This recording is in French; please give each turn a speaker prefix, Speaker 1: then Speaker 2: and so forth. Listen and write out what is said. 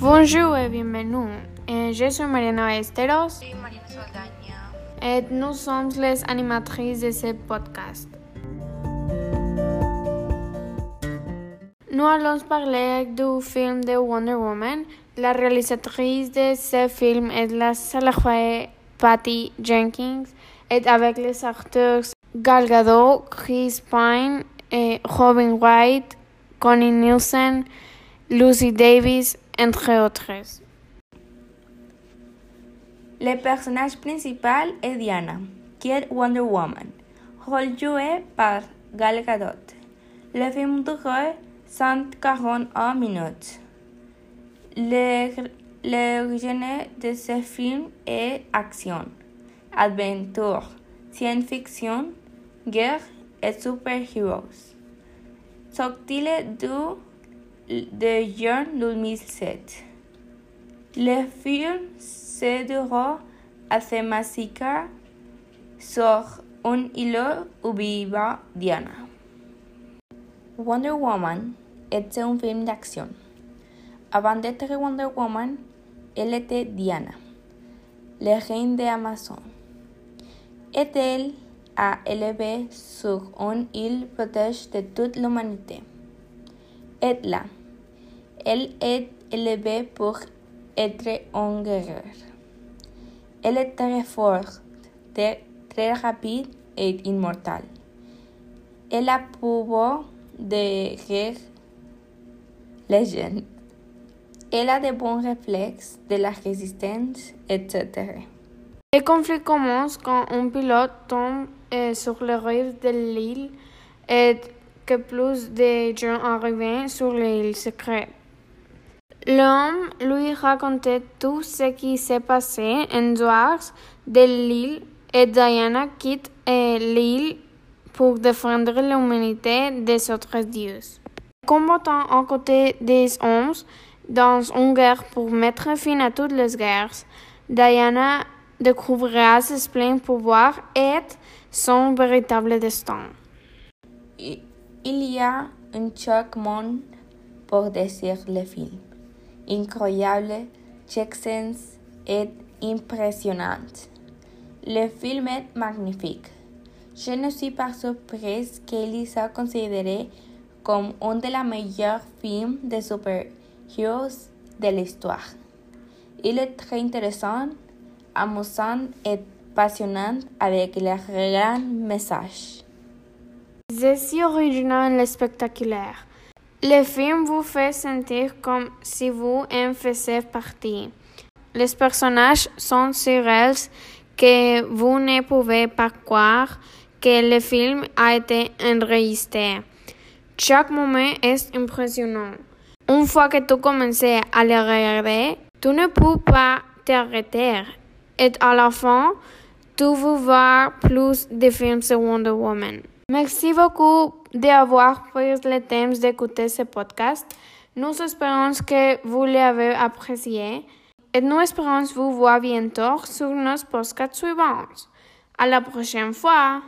Speaker 1: Bonjour et bienvenue. Eh, je suis Mariana Esteros
Speaker 2: Oui, Marina Saldaña.
Speaker 1: et nous sommes les animatrices de ce podcast. Nous allons parler du film de Wonder Woman. La réalisatrice de ce film est la salahouée Patty Jenkins et avec les acteurs Gal Gadot, Chris Pine, et Robin Wright, Connie Nielsen, Lucy Davis, entre autres.
Speaker 2: Le personnage principal est Diana, qui est Wonder Woman, rôle joué par Gal Gadot. Le film dure 141 minutes. Le- L'origine de ce film est action, aventure, science-fiction, guerre et super-héros. Sorti le 2 de juin 2007. Le film se déroule à Themasica sur un où vit Diana. Wonder Woman est un film d'action. Avant d'être Wonder Woman, était Diana, la reine de Amazon. Et elle a élevé sur une île protège de toute l'humanité. Et là, elle est élevée pour être un guerrier. Elle est très forte, très, rapide et immortale. Elle a pouvoir de guerre légende. Elle a de bons réflexes, de la résistance, etc.
Speaker 1: Le conflit commence quand un pilote tombe euh, sur les rives de l'île et que plus de gens arrivent sur l'île secrète. L'homme lui racontait tout ce qui s'est passé en dehors de l'île et Diana quitte l'île pour défendre l'humanité des autres dieux. Combattant à côté des hommes dans une guerre pour mettre fin à toutes les guerres, Diana découvrira ses pleins pouvoirs et son véritable destin.
Speaker 2: Il y a un choc monde pour décrire le film. Incroyable, scène est impressionnante. Le film est magnifique. Je ne suis pas surprise qu'il soit considéré comme un des meilleurs films de super-héros de l'histoire. Il est très intéressant, amusant et passionnant avec un grand message.
Speaker 1: C'est si original et spectaculaire. Le film vous fait sentir comme si vous en faisiez partie. Les personnages sont si réels que vous ne pouvez pas croire que le film a été enregistré. Chaque moment est impressionnant. Une fois que tu commences à le regarder, tu ne peux pas t'arrêter. Et à la fin, tu veux voir plus de films de Wonder Woman. Merci beaucoup d'avoir pris le temps d'écouter ce podcast. Nous espérons que vous l'avez apprécié et nous espérons vous voir bientôt sur nos podcasts suivants. À la prochaine fois!